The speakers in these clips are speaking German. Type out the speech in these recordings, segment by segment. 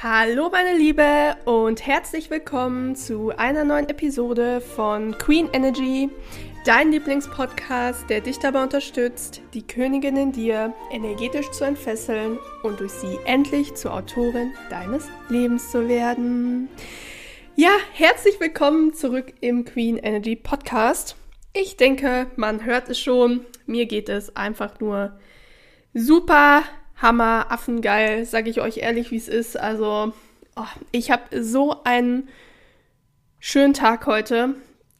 Hallo meine Liebe und herzlich willkommen zu einer neuen Episode von Queen Energy, dein Lieblingspodcast, der dich dabei unterstützt, die Königin in dir energetisch zu entfesseln und durch sie endlich zur Autorin deines Lebens zu werden. Ja, herzlich willkommen zurück im Queen Energy Podcast. Ich denke, man hört es schon, mir geht es einfach nur super Hammer, Affengeil, sage ich euch ehrlich, wie es ist. Also, oh, ich habe so einen schönen Tag heute.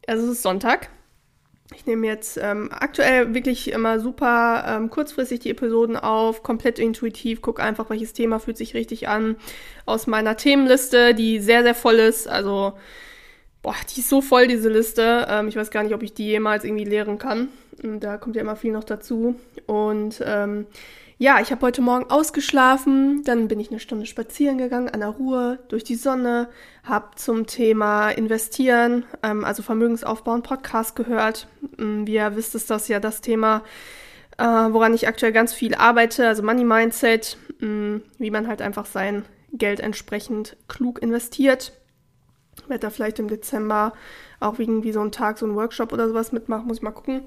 Also, es ist Sonntag. Ich nehme jetzt ähm, aktuell wirklich immer super ähm, kurzfristig die Episoden auf, komplett intuitiv, gucke einfach, welches Thema fühlt sich richtig an aus meiner Themenliste, die sehr, sehr voll ist. Also, boah, die ist so voll, diese Liste. Ähm, ich weiß gar nicht, ob ich die jemals irgendwie leeren kann. Und da kommt ja immer viel noch dazu. Und ähm, ja, ich habe heute Morgen ausgeschlafen, dann bin ich eine Stunde spazieren gegangen an der Ruhe durch die Sonne, habe zum Thema Investieren, ähm, also Vermögensaufbau, einen Podcast gehört. Ähm, wie ihr wisst, ist das ja das Thema, äh, woran ich aktuell ganz viel arbeite, also Money Mindset, ähm, wie man halt einfach sein Geld entsprechend klug investiert. Ich werde da vielleicht im Dezember auch irgendwie so einen Tag, so einen Workshop oder sowas mitmachen, muss ich mal gucken.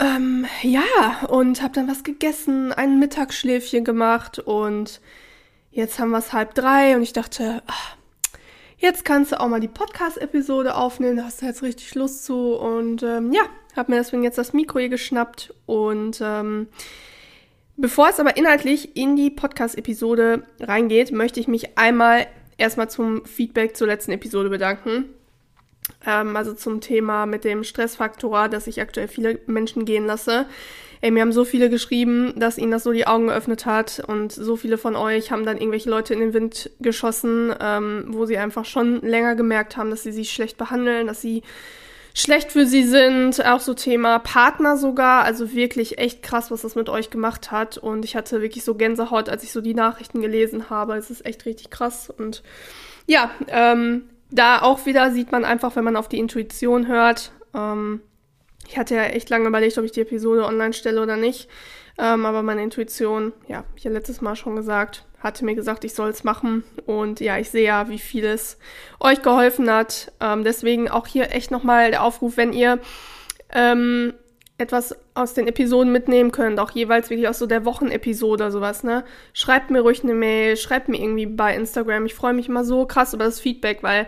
Ähm, ja, und habe dann was gegessen, ein Mittagsschläfchen gemacht und jetzt haben wir es halb drei und ich dachte, ach, jetzt kannst du auch mal die Podcast-Episode aufnehmen, da hast du jetzt richtig Lust zu und ähm, ja, habe mir deswegen jetzt das Mikro hier geschnappt und ähm, bevor es aber inhaltlich in die Podcast-Episode reingeht, möchte ich mich einmal erstmal zum Feedback zur letzten Episode bedanken. Ähm, also zum Thema mit dem Stressfaktor, dass ich aktuell viele Menschen gehen lasse. Ey, mir haben so viele geschrieben, dass ihnen das so die Augen geöffnet hat und so viele von euch haben dann irgendwelche Leute in den Wind geschossen, ähm, wo sie einfach schon länger gemerkt haben, dass sie sich schlecht behandeln, dass sie schlecht für sie sind. Auch so Thema Partner sogar. Also wirklich echt krass, was das mit euch gemacht hat. Und ich hatte wirklich so Gänsehaut, als ich so die Nachrichten gelesen habe. Es ist echt richtig krass. Und ja, ähm, da auch wieder sieht man einfach, wenn man auf die Intuition hört. Ähm, ich hatte ja echt lange überlegt, ob ich die Episode online stelle oder nicht. Ähm, aber meine Intuition, ja, ich ja letztes Mal schon gesagt, hatte mir gesagt, ich soll es machen. Und ja, ich sehe ja, wie viel es euch geholfen hat. Ähm, deswegen auch hier echt nochmal der Aufruf, wenn ihr ähm, etwas aus den Episoden mitnehmen könnt, auch jeweils wirklich aus so der Wochenepisode oder sowas, ne? Schreibt mir ruhig eine Mail, schreibt mir irgendwie bei Instagram. Ich freue mich immer so krass über das Feedback, weil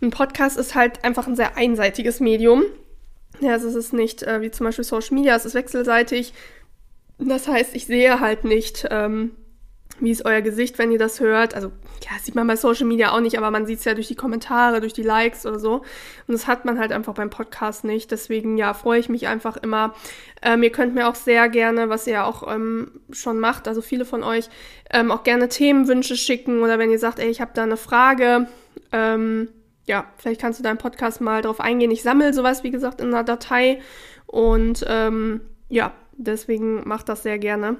ein Podcast ist halt einfach ein sehr einseitiges Medium. Ja, also es ist nicht äh, wie zum Beispiel Social Media, es ist wechselseitig. Das heißt, ich sehe halt nicht, ähm, wie ist euer Gesicht, wenn ihr das hört? Also, ja, sieht man bei Social Media auch nicht, aber man sieht es ja durch die Kommentare, durch die Likes oder so. Und das hat man halt einfach beim Podcast nicht. Deswegen, ja, freue ich mich einfach immer. Ähm, ihr könnt mir auch sehr gerne, was ihr auch ähm, schon macht, also viele von euch, ähm, auch gerne Themenwünsche schicken oder wenn ihr sagt, ey, ich habe da eine Frage, ähm, ja, vielleicht kannst du deinen Podcast mal drauf eingehen. Ich sammle sowas, wie gesagt, in einer Datei und ähm, ja, deswegen macht das sehr gerne.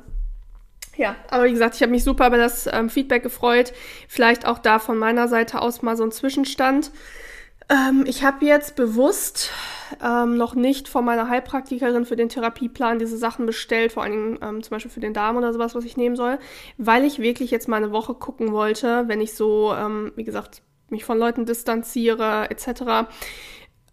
Ja, aber wie gesagt, ich habe mich super über das ähm, Feedback gefreut. Vielleicht auch da von meiner Seite aus mal so ein Zwischenstand. Ähm, ich habe jetzt bewusst ähm, noch nicht von meiner Heilpraktikerin für den Therapieplan diese Sachen bestellt, vor allem ähm, zum Beispiel für den Darm oder sowas, was ich nehmen soll, weil ich wirklich jetzt mal eine Woche gucken wollte, wenn ich so, ähm, wie gesagt, mich von Leuten distanziere etc.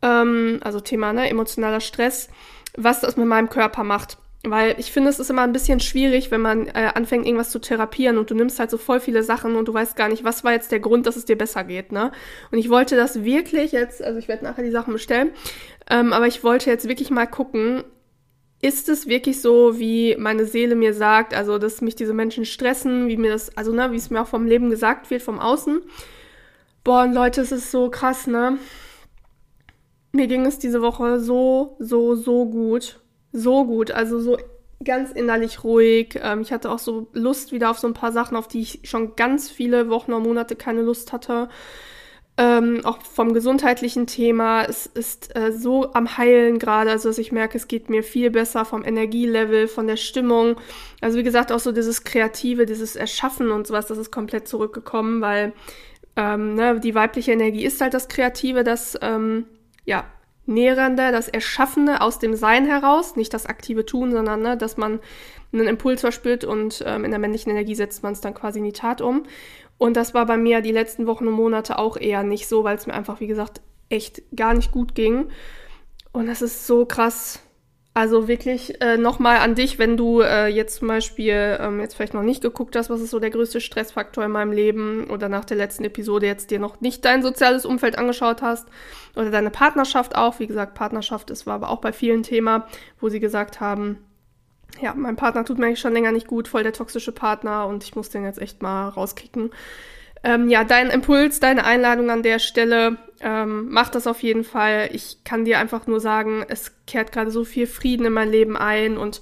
Ähm, also Thema ne, emotionaler Stress, was das mit meinem Körper macht. Weil ich finde, es ist immer ein bisschen schwierig, wenn man äh, anfängt, irgendwas zu therapieren und du nimmst halt so voll viele Sachen und du weißt gar nicht, was war jetzt der Grund, dass es dir besser geht, ne? Und ich wollte das wirklich jetzt, also ich werde nachher die Sachen bestellen, ähm, aber ich wollte jetzt wirklich mal gucken, ist es wirklich so, wie meine Seele mir sagt, also dass mich diese Menschen stressen, wie mir das, also ne, wie es mir auch vom Leben gesagt wird, vom Außen. Boah, und Leute, es ist so krass, ne? Mir ging es diese Woche so, so, so gut so gut. Also so ganz innerlich ruhig. Ähm, ich hatte auch so Lust wieder auf so ein paar Sachen, auf die ich schon ganz viele Wochen und Monate keine Lust hatte. Ähm, auch vom gesundheitlichen Thema. Es ist äh, so am Heilen gerade, also dass ich merke, es geht mir viel besser vom Energielevel, von der Stimmung. Also wie gesagt, auch so dieses Kreative, dieses Erschaffen und sowas, das ist komplett zurückgekommen, weil ähm, ne, die weibliche Energie ist halt das Kreative, das ähm, ja Nährende, das Erschaffene aus dem Sein heraus, nicht das aktive Tun, sondern ne, dass man einen Impuls verspürt und ähm, in der männlichen Energie setzt man es dann quasi in die Tat um. Und das war bei mir die letzten Wochen und Monate auch eher nicht so, weil es mir einfach, wie gesagt, echt gar nicht gut ging. Und das ist so krass. Also wirklich äh, nochmal an dich, wenn du äh, jetzt zum Beispiel ähm, jetzt vielleicht noch nicht geguckt hast, was ist so der größte Stressfaktor in meinem Leben oder nach der letzten Episode jetzt dir noch nicht dein soziales Umfeld angeschaut hast oder deine Partnerschaft auch. Wie gesagt, Partnerschaft, das war aber auch bei vielen Thema, wo sie gesagt haben, ja, mein Partner tut mir eigentlich schon länger nicht gut, voll der toxische Partner und ich muss den jetzt echt mal rauskicken. Ähm, ja, dein Impuls, deine Einladung an der Stelle, ähm, mach das auf jeden Fall. Ich kann dir einfach nur sagen, es kehrt gerade so viel Frieden in mein Leben ein und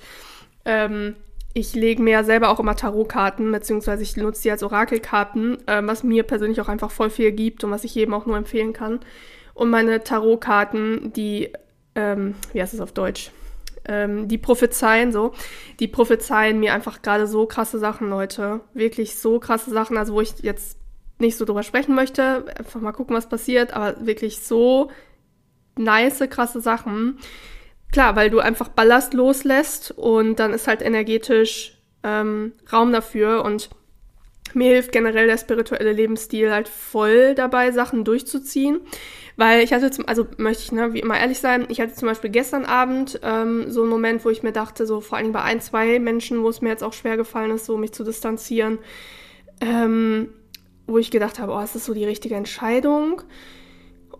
ähm, ich lege mir ja selber auch immer Tarotkarten, beziehungsweise ich nutze die als Orakelkarten, ähm, was mir persönlich auch einfach voll viel gibt und was ich jedem auch nur empfehlen kann. Und meine Tarotkarten, die, ähm, wie heißt es auf Deutsch? ähm, die prophezeien so, die prophezeien mir einfach gerade so krasse Sachen, Leute. Wirklich so krasse Sachen, also wo ich jetzt nicht so drüber sprechen möchte, einfach mal gucken, was passiert, aber wirklich so nice, krasse Sachen. Klar, weil du einfach Ballast loslässt und dann ist halt energetisch ähm, Raum dafür und mir hilft generell der spirituelle Lebensstil halt voll dabei, Sachen durchzuziehen. Weil ich hatte zum, also möchte ich ne, wie immer ehrlich sein, ich hatte zum Beispiel gestern Abend ähm, so einen Moment, wo ich mir dachte, so vor allem bei ein, zwei Menschen, wo es mir jetzt auch schwer gefallen ist, so mich zu distanzieren, ähm, wo ich gedacht habe, oh, ist so die richtige Entscheidung?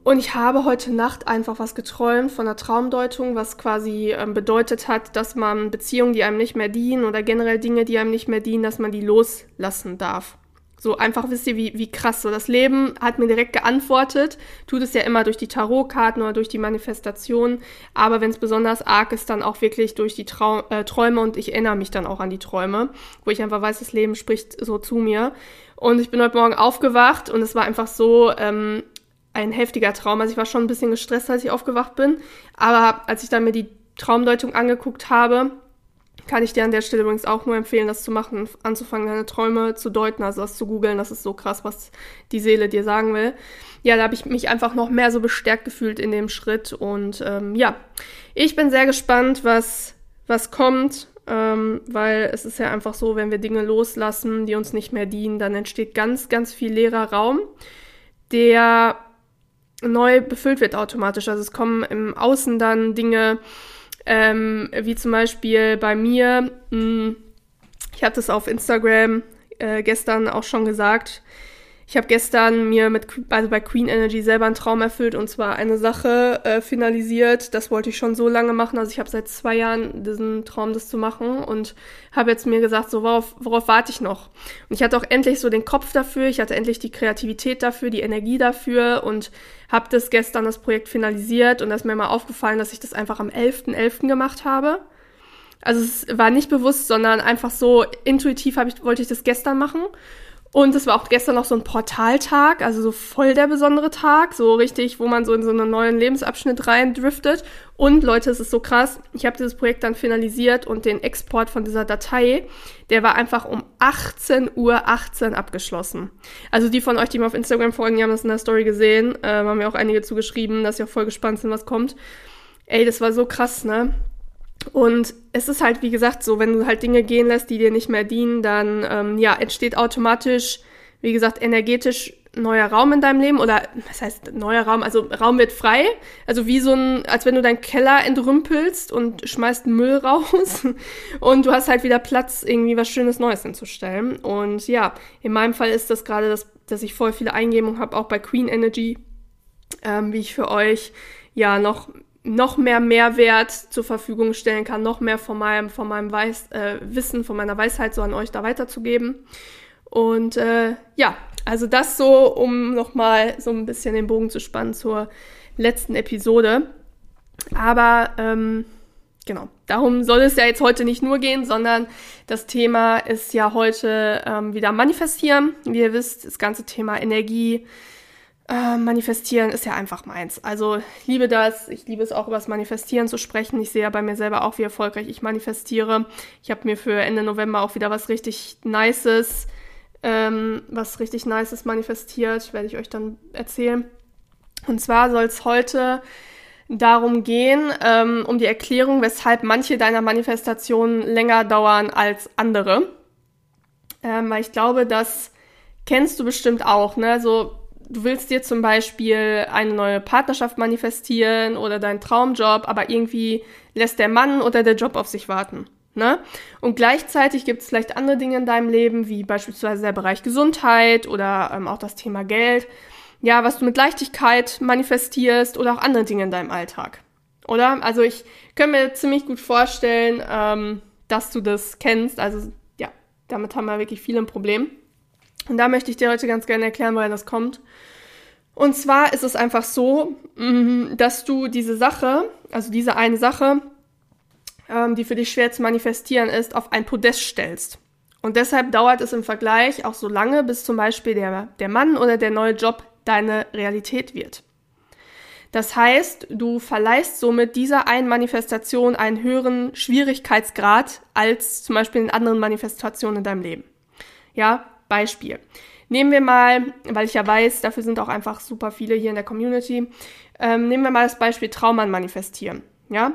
Und ich habe heute Nacht einfach was geträumt von einer Traumdeutung, was quasi ähm, bedeutet hat, dass man Beziehungen, die einem nicht mehr dienen oder generell Dinge, die einem nicht mehr dienen, dass man die loslassen darf. So einfach wisst ihr, wie, wie krass so. Das Leben hat mir direkt geantwortet, tut es ja immer durch die Tarotkarten oder durch die Manifestation, aber wenn es besonders arg ist, dann auch wirklich durch die Trau äh, Träume und ich erinnere mich dann auch an die Träume, wo ich einfach weiß, das Leben spricht so zu mir. Und ich bin heute Morgen aufgewacht und es war einfach so ähm, ein heftiger Traum. Also ich war schon ein bisschen gestresst, als ich aufgewacht bin, aber als ich dann mir die Traumdeutung angeguckt habe, kann ich dir an der Stelle übrigens auch nur empfehlen, das zu machen, anzufangen, deine Träume zu deuten, also das zu googeln. Das ist so krass, was die Seele dir sagen will. Ja, da habe ich mich einfach noch mehr so bestärkt gefühlt in dem Schritt. Und ähm, ja, ich bin sehr gespannt, was, was kommt, ähm, weil es ist ja einfach so, wenn wir Dinge loslassen, die uns nicht mehr dienen, dann entsteht ganz, ganz viel leerer Raum, der neu befüllt wird automatisch. Also es kommen im Außen dann Dinge, ähm, wie zum Beispiel bei mir, mh, hm, ich habe das auf Instagram äh, gestern auch schon gesagt. Ich habe gestern mir mit, also bei Queen Energy selber einen Traum erfüllt und zwar eine Sache äh, finalisiert. Das wollte ich schon so lange machen. Also ich habe seit zwei Jahren diesen Traum, das zu machen und habe jetzt mir gesagt, so worauf, worauf warte ich noch? Und ich hatte auch endlich so den Kopf dafür. Ich hatte endlich die Kreativität dafür, die Energie dafür und habe das gestern das Projekt finalisiert und da ist mir mal aufgefallen, dass ich das einfach am 11.11. .11. gemacht habe. Also es war nicht bewusst, sondern einfach so intuitiv ich, wollte ich das gestern machen. Und es war auch gestern noch so ein Portaltag, also so voll der besondere Tag, so richtig, wo man so in so einen neuen Lebensabschnitt rein driftet. Und Leute, es ist so krass, ich habe dieses Projekt dann finalisiert und den Export von dieser Datei, der war einfach um 18 Uhr 18 abgeschlossen. Also die von euch, die mir auf Instagram folgen, die haben das in der Story gesehen, äh, haben mir auch einige zugeschrieben, dass sie auch voll gespannt sind, was kommt. Ey, das war so krass, ne? Und es ist halt, wie gesagt, so, wenn du halt Dinge gehen lässt, die dir nicht mehr dienen, dann ähm, ja, entsteht automatisch, wie gesagt, energetisch neuer Raum in deinem Leben oder was heißt neuer Raum? Also Raum wird frei, also wie so ein, als wenn du deinen Keller entrümpelst und schmeißt Müll raus und du hast halt wieder Platz, irgendwie was Schönes Neues hinzustellen. Und ja, in meinem Fall ist das gerade, das, dass ich voll viele Eingebungen habe, auch bei Queen Energy, ähm, wie ich für euch ja noch noch mehr Mehrwert zur Verfügung stellen kann, noch mehr von meinem, von meinem Weiß, äh, Wissen, von meiner Weisheit so an euch da weiterzugeben. Und äh, ja, also das so, um nochmal so ein bisschen den Bogen zu spannen zur letzten Episode. Aber ähm, genau, darum soll es ja jetzt heute nicht nur gehen, sondern das Thema ist ja heute ähm, wieder manifestieren. Wie ihr wisst, das ganze Thema Energie, äh, manifestieren ist ja einfach meins. Also ich liebe das. Ich liebe es auch über das Manifestieren zu sprechen. Ich sehe ja bei mir selber auch, wie erfolgreich ich manifestiere. Ich habe mir für Ende November auch wieder was richtig Nices, ähm, was richtig Nices manifestiert, werde ich euch dann erzählen. Und zwar soll es heute darum gehen, ähm, um die Erklärung, weshalb manche deiner Manifestationen länger dauern als andere. Ähm, weil ich glaube, dass kennst du bestimmt auch, ne? So, du willst dir zum Beispiel eine neue Partnerschaft manifestieren oder deinen Traumjob, aber irgendwie lässt der Mann oder der Job auf sich warten. Ne? Und gleichzeitig gibt es vielleicht andere Dinge in deinem Leben, wie beispielsweise der Bereich Gesundheit oder ähm, auch das Thema Geld, ja, was du mit Leichtigkeit manifestierst oder auch andere Dinge in deinem Alltag. Oder? Also ich kann mir ziemlich gut vorstellen, ähm, dass du das kennst. Also ja, damit haben wir wirklich viele ein Problem. Und da möchte ich dir heute ganz gerne erklären, woher das kommt. Und zwar ist es einfach so, mm, dass du diese Sache, also diese eine Sache, ähm, die für dich schwer zu manifestieren ist, auf ein Podest stellst. Und deshalb dauert es im Vergleich auch so lange, bis zum Beispiel der, der Mann oder der neue Job deine Realität wird. Das heißt, du verleihst somit dieser einen Manifestation einen höheren Schwierigkeitsgrad als zum Beispiel in anderen Manifestationen in deinem Leben. Ja, Beispiel. Nehmen wir mal, weil ich ja weiß, dafür sind auch einfach super viele hier in der Community, ähm, nehmen wir mal das Beispiel Traummann manifestieren. Ja,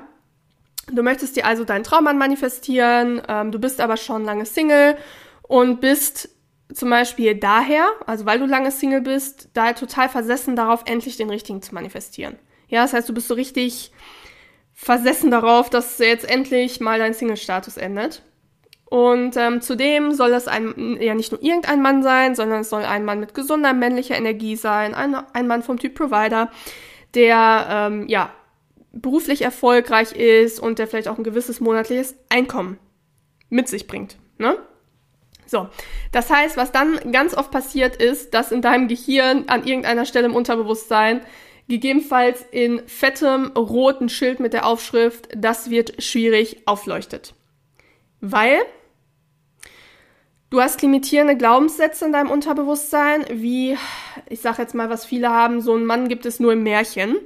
Du möchtest dir also deinen Traummann manifestieren, ähm, du bist aber schon lange Single und bist zum Beispiel daher, also weil du lange Single bist, da total versessen darauf, endlich den richtigen zu manifestieren. Ja, das heißt, du bist so richtig versessen darauf, dass jetzt endlich mal dein Single-Status endet. Und ähm, zudem soll das ein, ja nicht nur irgendein Mann sein, sondern es soll ein Mann mit gesunder männlicher Energie sein, ein, ein Mann vom Typ Provider, der ähm, ja beruflich erfolgreich ist und der vielleicht auch ein gewisses monatliches Einkommen mit sich bringt. Ne? So, das heißt, was dann ganz oft passiert ist, dass in deinem Gehirn an irgendeiner Stelle im Unterbewusstsein gegebenenfalls in fettem roten Schild mit der Aufschrift, das wird schwierig aufleuchtet. Weil du hast limitierende Glaubenssätze in deinem Unterbewusstsein, wie, ich sag jetzt mal, was viele haben, so ein Mann gibt es nur im Märchen.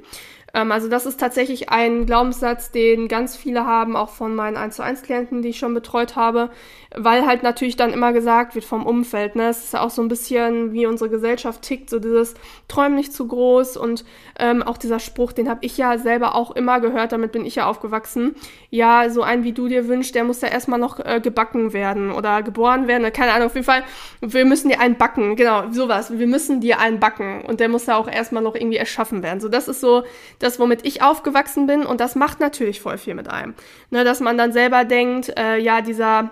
Ähm, also das ist tatsächlich ein Glaubenssatz, den ganz viele haben, auch von meinen 1 zu 1 Klienten, die ich schon betreut habe, weil halt natürlich dann immer gesagt wird vom Umfeld, ne, es ist ja auch so ein bisschen, wie unsere Gesellschaft tickt, so dieses Träum nicht zu groß und ähm, auch dieser Spruch, den habe ich ja selber auch immer gehört, damit bin ich ja aufgewachsen. Ja, so ein wie du dir wünschst, der muss ja erstmal noch äh, gebacken werden oder geboren werden, keine Ahnung, auf jeden Fall, wir müssen dir einen backen, genau, sowas, wir müssen dir einen backen und der muss ja auch erstmal noch irgendwie erschaffen werden. So, das ist so das, womit ich aufgewachsen bin und das macht natürlich voll viel mit einem. Ne, dass man dann selber denkt, äh, ja, dieser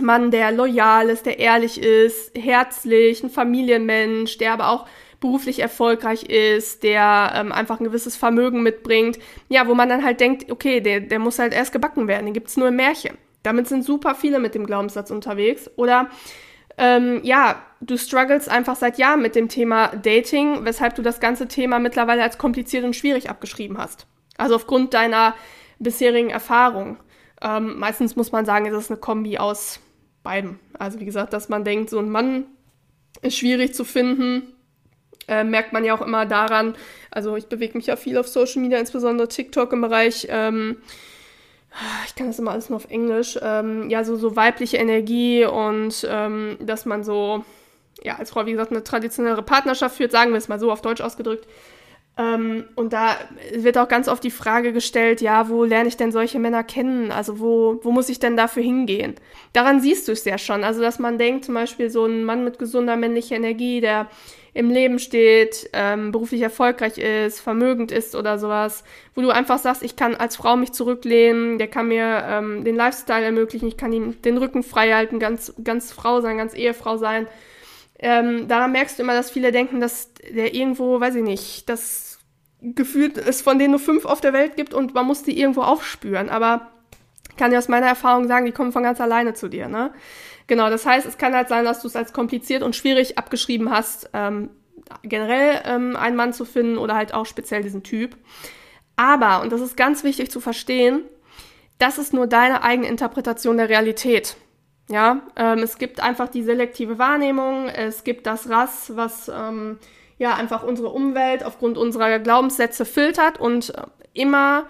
Mann, der loyal ist, der ehrlich ist, herzlich, ein Familienmensch, der aber auch beruflich erfolgreich ist, der ähm, einfach ein gewisses Vermögen mitbringt. Ja, wo man dann halt denkt, okay, der, der muss halt erst gebacken werden, den gibt's nur im Märchen. Damit sind super viele mit dem Glaubenssatz unterwegs. Oder ähm, ja, du struggles einfach seit Jahren mit dem Thema Dating, weshalb du das ganze Thema mittlerweile als kompliziert und schwierig abgeschrieben hast. Also aufgrund deiner bisherigen Erfahrung. Ähm, meistens muss man sagen, ist es eine Kombi aus beiden. Also wie gesagt, dass man denkt, so ein Mann ist schwierig zu finden, äh, merkt man ja auch immer daran. Also ich bewege mich ja viel auf Social Media, insbesondere TikTok im Bereich. Ähm, ich kann das immer alles nur auf Englisch, ähm, ja, so, so weibliche Energie und ähm, dass man so, ja, als Frau, wie gesagt, eine traditionelle Partnerschaft führt, sagen wir es mal so auf Deutsch ausgedrückt. Ähm, und da wird auch ganz oft die Frage gestellt, ja, wo lerne ich denn solche Männer kennen? Also wo, wo muss ich denn dafür hingehen? Daran siehst du es ja schon. Also, dass man denkt, zum Beispiel so ein Mann mit gesunder männlicher Energie, der im Leben steht, ähm, beruflich erfolgreich ist, vermögend ist oder sowas, wo du einfach sagst, ich kann als Frau mich zurücklehnen, der kann mir ähm, den Lifestyle ermöglichen, ich kann ihm den Rücken frei halten, ganz, ganz Frau sein, ganz Ehefrau sein. Ähm, daran merkst du immer, dass viele denken, dass der irgendwo, weiß ich nicht, das gefühlt es von denen nur fünf auf der Welt gibt und man muss die irgendwo aufspüren. Aber kann dir aus meiner Erfahrung sagen, die kommen von ganz alleine zu dir. Ne? Genau, das heißt, es kann halt sein, dass du es als kompliziert und schwierig abgeschrieben hast, ähm, generell ähm, einen Mann zu finden oder halt auch speziell diesen Typ. Aber, und das ist ganz wichtig zu verstehen, das ist nur deine eigene Interpretation der Realität. Ja, ähm, es gibt einfach die selektive Wahrnehmung, es gibt das Rass, was ähm, ja einfach unsere Umwelt aufgrund unserer Glaubenssätze filtert und äh, immer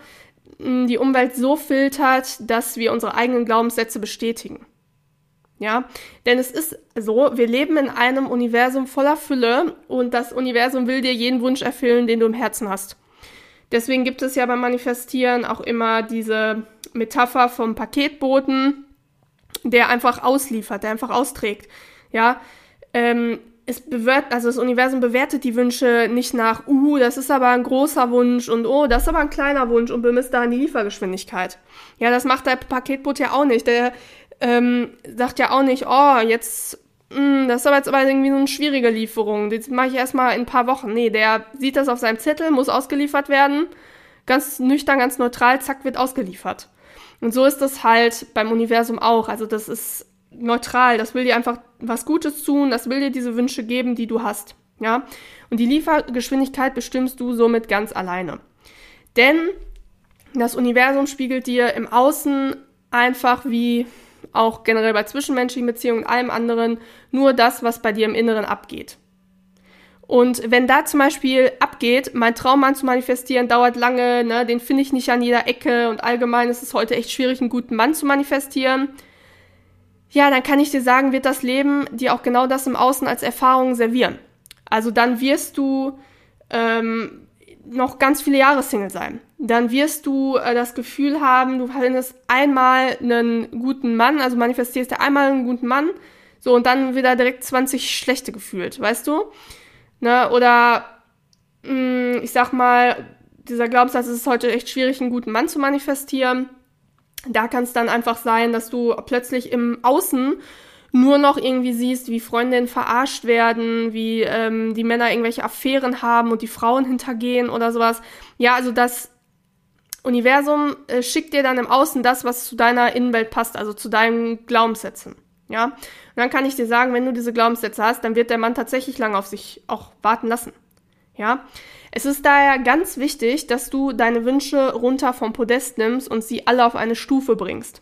die Umwelt so filtert, dass wir unsere eigenen Glaubenssätze bestätigen. Ja, denn es ist so, wir leben in einem Universum voller Fülle und das Universum will dir jeden Wunsch erfüllen, den du im Herzen hast. Deswegen gibt es ja beim Manifestieren auch immer diese Metapher vom Paketboten, der einfach ausliefert, der einfach austrägt. Ja, ähm, es bewert, also das Universum bewertet die Wünsche nicht nach, uh, das ist aber ein großer Wunsch und oh, das ist aber ein kleiner Wunsch und bemisst daran die Liefergeschwindigkeit. Ja, das macht der Paketboot ja auch nicht. Der ähm, sagt ja auch nicht, oh, jetzt, mh, hm, das ist aber jetzt aber irgendwie so eine schwierige Lieferung. Das mache ich erstmal in ein paar Wochen. Nee, der sieht das auf seinem Zettel, muss ausgeliefert werden. Ganz nüchtern, ganz neutral, zack, wird ausgeliefert. Und so ist das halt beim Universum auch. Also das ist neutral, das will dir einfach was Gutes tun, das will dir diese Wünsche geben, die du hast. Ja? Und die Liefergeschwindigkeit bestimmst du somit ganz alleine. Denn das Universum spiegelt dir im Außen einfach wie auch generell bei zwischenmenschlichen Beziehungen und allem anderen nur das, was bei dir im Inneren abgeht. Und wenn da zum Beispiel abgeht, mein Traummann zu manifestieren dauert lange, ne, den finde ich nicht an jeder Ecke und allgemein ist es heute echt schwierig, einen guten Mann zu manifestieren, ja, dann kann ich dir sagen, wird das Leben dir auch genau das im Außen als Erfahrung servieren. Also dann wirst du ähm, noch ganz viele Jahre Single sein. Dann wirst du äh, das Gefühl haben, du findest einmal einen guten Mann, also manifestierst dir einmal einen guten Mann, so und dann wieder direkt 20 schlechte gefühlt, weißt du? Ne? Oder mh, mm, ich sag mal, dieser Glaubenssatz, es ist heute echt schwierig, einen guten Mann zu manifestieren. Da kann es dann einfach sein, dass du plötzlich im Außen nur noch irgendwie siehst, wie Freundinnen verarscht werden, wie ähm, die Männer irgendwelche Affären haben und die Frauen hintergehen oder sowas. Ja, also das Universum äh, schickt dir dann im Außen das, was zu deiner Innenwelt passt, also zu deinen Glaubenssätzen. Ja, und dann kann ich dir sagen, wenn du diese Glaubenssätze hast, dann wird der Mann tatsächlich lange auf sich auch warten lassen. Ja, es ist daher ganz wichtig, dass du deine Wünsche runter vom Podest nimmst und sie alle auf eine Stufe bringst.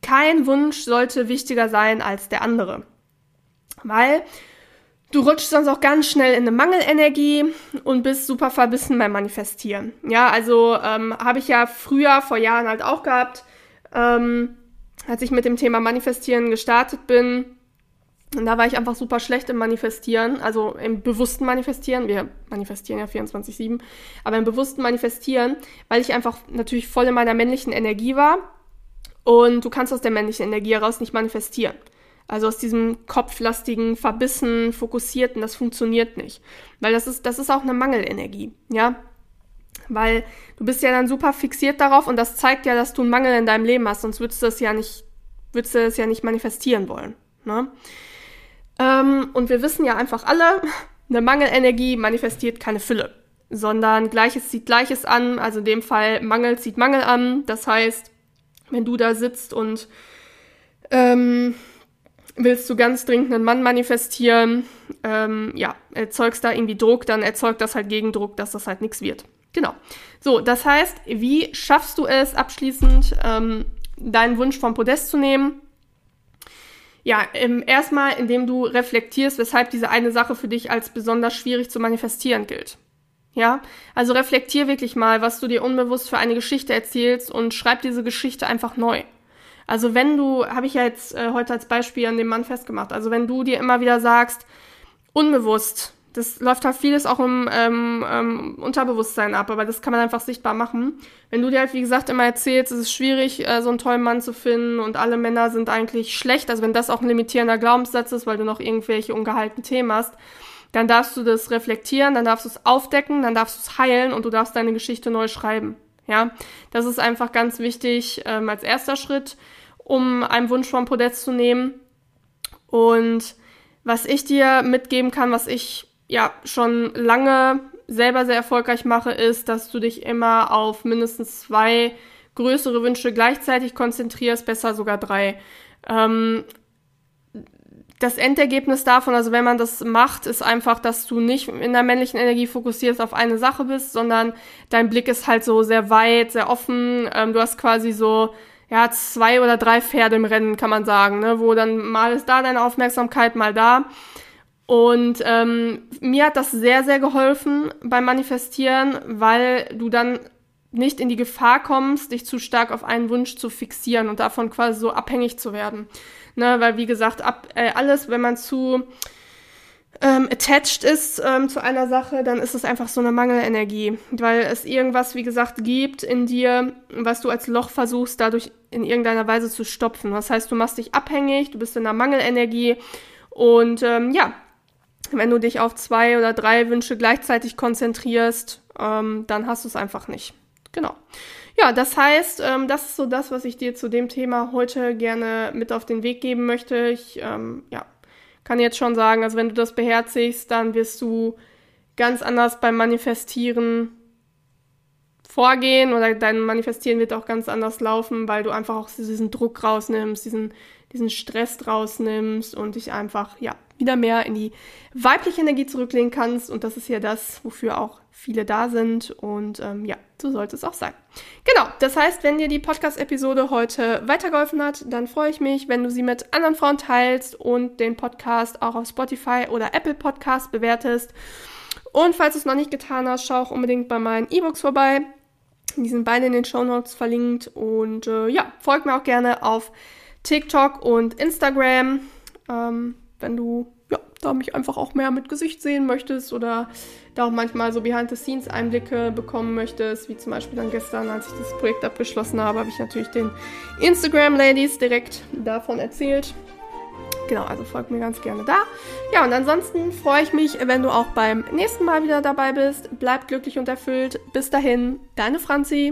Kein Wunsch sollte wichtiger sein als der andere. Weil du rutschst sonst auch ganz schnell in eine Mangelenergie und bist super verbissen beim Manifestieren. Ja, also ähm, habe ich ja früher vor Jahren halt auch gehabt, ähm, als ich mit dem Thema Manifestieren gestartet bin und da war ich einfach super schlecht im Manifestieren, also im bewussten Manifestieren. Wir manifestieren ja 24-7, aber im bewussten Manifestieren, weil ich einfach natürlich voll in meiner männlichen Energie war. Und du kannst aus der männlichen Energie heraus nicht manifestieren. Also aus diesem kopflastigen, verbissen, fokussierten, das funktioniert nicht. Weil das ist, das ist auch eine Mangelenergie, ja. Weil du bist ja dann super fixiert darauf und das zeigt ja, dass du einen Mangel in deinem Leben hast, sonst würdest du es ja nicht, würdest du es ja nicht manifestieren wollen. Ne? Ähm, und wir wissen ja einfach alle, eine Mangelenergie manifestiert keine Fülle, sondern Gleiches zieht Gleiches an. Also in dem Fall Mangel zieht Mangel an. Das heißt, wenn du da sitzt und ähm, willst du ganz dringend einen Mann manifestieren, ähm, ja, erzeugst da irgendwie Druck, dann erzeugt das halt Gegendruck, dass das halt nichts wird. Genau. So, das heißt, wie schaffst du es abschließend, ähm, deinen Wunsch vom Podest zu nehmen? Ja, ähm, erstmal, indem du reflektierst, weshalb diese eine Sache für dich als besonders schwierig zu manifestieren gilt. Ja, also reflektier wirklich mal, was du dir unbewusst für eine Geschichte erzählst und schreib diese Geschichte einfach neu. Also wenn du, habe ich ja jetzt äh, heute als Beispiel an dem Mann festgemacht, also wenn du dir immer wieder sagst, unbewusst, das läuft halt vieles auch im ähm, ähm, Unterbewusstsein ab, aber das kann man einfach sichtbar machen. Wenn du dir halt, wie gesagt, immer erzählst, es ist schwierig, äh, so einen tollen Mann zu finden und alle Männer sind eigentlich schlecht, also wenn das auch ein limitierender Glaubenssatz ist, weil du noch irgendwelche ungehaltenen Themen hast, dann darfst du das reflektieren, dann darfst du es aufdecken, dann darfst du es heilen und du darfst deine Geschichte neu schreiben. Ja, das ist einfach ganz wichtig ähm, als erster Schritt, um einen Wunsch vom Podest zu nehmen. Und was ich dir mitgeben kann, was ich ja schon lange selber sehr erfolgreich mache, ist, dass du dich immer auf mindestens zwei größere Wünsche gleichzeitig konzentrierst, besser sogar drei. Ähm, das Endergebnis davon, also wenn man das macht, ist einfach, dass du nicht in der männlichen Energie fokussierst auf eine Sache bist, sondern dein Blick ist halt so sehr weit, sehr offen. Ähm, du hast quasi so ja zwei oder drei Pferde im Rennen, kann man sagen, ne? wo dann mal ist da deine Aufmerksamkeit, mal da. Und ähm, mir hat das sehr, sehr geholfen beim Manifestieren, weil du dann nicht in die Gefahr kommst, dich zu stark auf einen Wunsch zu fixieren und davon quasi so abhängig zu werden. Ne, weil wie gesagt, ab, äh, alles, wenn man zu ähm, attached ist ähm, zu einer Sache, dann ist es einfach so eine Mangelenergie, weil es irgendwas, wie gesagt, gibt in dir, was du als Loch versuchst, dadurch in irgendeiner Weise zu stopfen. Das heißt, du machst dich abhängig, du bist in einer Mangelenergie und ähm, ja, wenn du dich auf zwei oder drei Wünsche gleichzeitig konzentrierst, ähm, dann hast du es einfach nicht. Genau. Ja, das heißt, ähm, das ist so das, was ich dir zu dem Thema heute gerne mit auf den Weg geben möchte. Ich ähm, ja, kann jetzt schon sagen, also wenn du das beherzigst, dann wirst du ganz anders beim Manifestieren vorgehen oder dein Manifestieren wird auch ganz anders laufen, weil du einfach auch diesen Druck rausnimmst, diesen, diesen Stress rausnimmst und dich einfach, ja, wieder mehr in die weibliche Energie zurücklegen kannst. Und das ist ja das, wofür auch viele da sind. Und ähm, ja, so sollte es auch sein. Genau, das heißt, wenn dir die Podcast-Episode heute weitergeholfen hat, dann freue ich mich, wenn du sie mit anderen Frauen teilst und den Podcast auch auf Spotify oder Apple Podcast bewertest. Und falls du es noch nicht getan hast, schau auch unbedingt bei meinen E-Books vorbei. Die sind beide in den Show Notes verlinkt. Und äh, ja, folg mir auch gerne auf TikTok und Instagram. Ähm, wenn du ja, da mich einfach auch mehr mit Gesicht sehen möchtest oder da auch manchmal so Behind-the-Scenes-Einblicke bekommen möchtest, wie zum Beispiel dann gestern, als ich das Projekt abgeschlossen habe, habe ich natürlich den Instagram-Ladies direkt davon erzählt. Genau, also folgt mir ganz gerne da. Ja, und ansonsten freue ich mich, wenn du auch beim nächsten Mal wieder dabei bist. Bleib glücklich und erfüllt. Bis dahin, deine Franzi.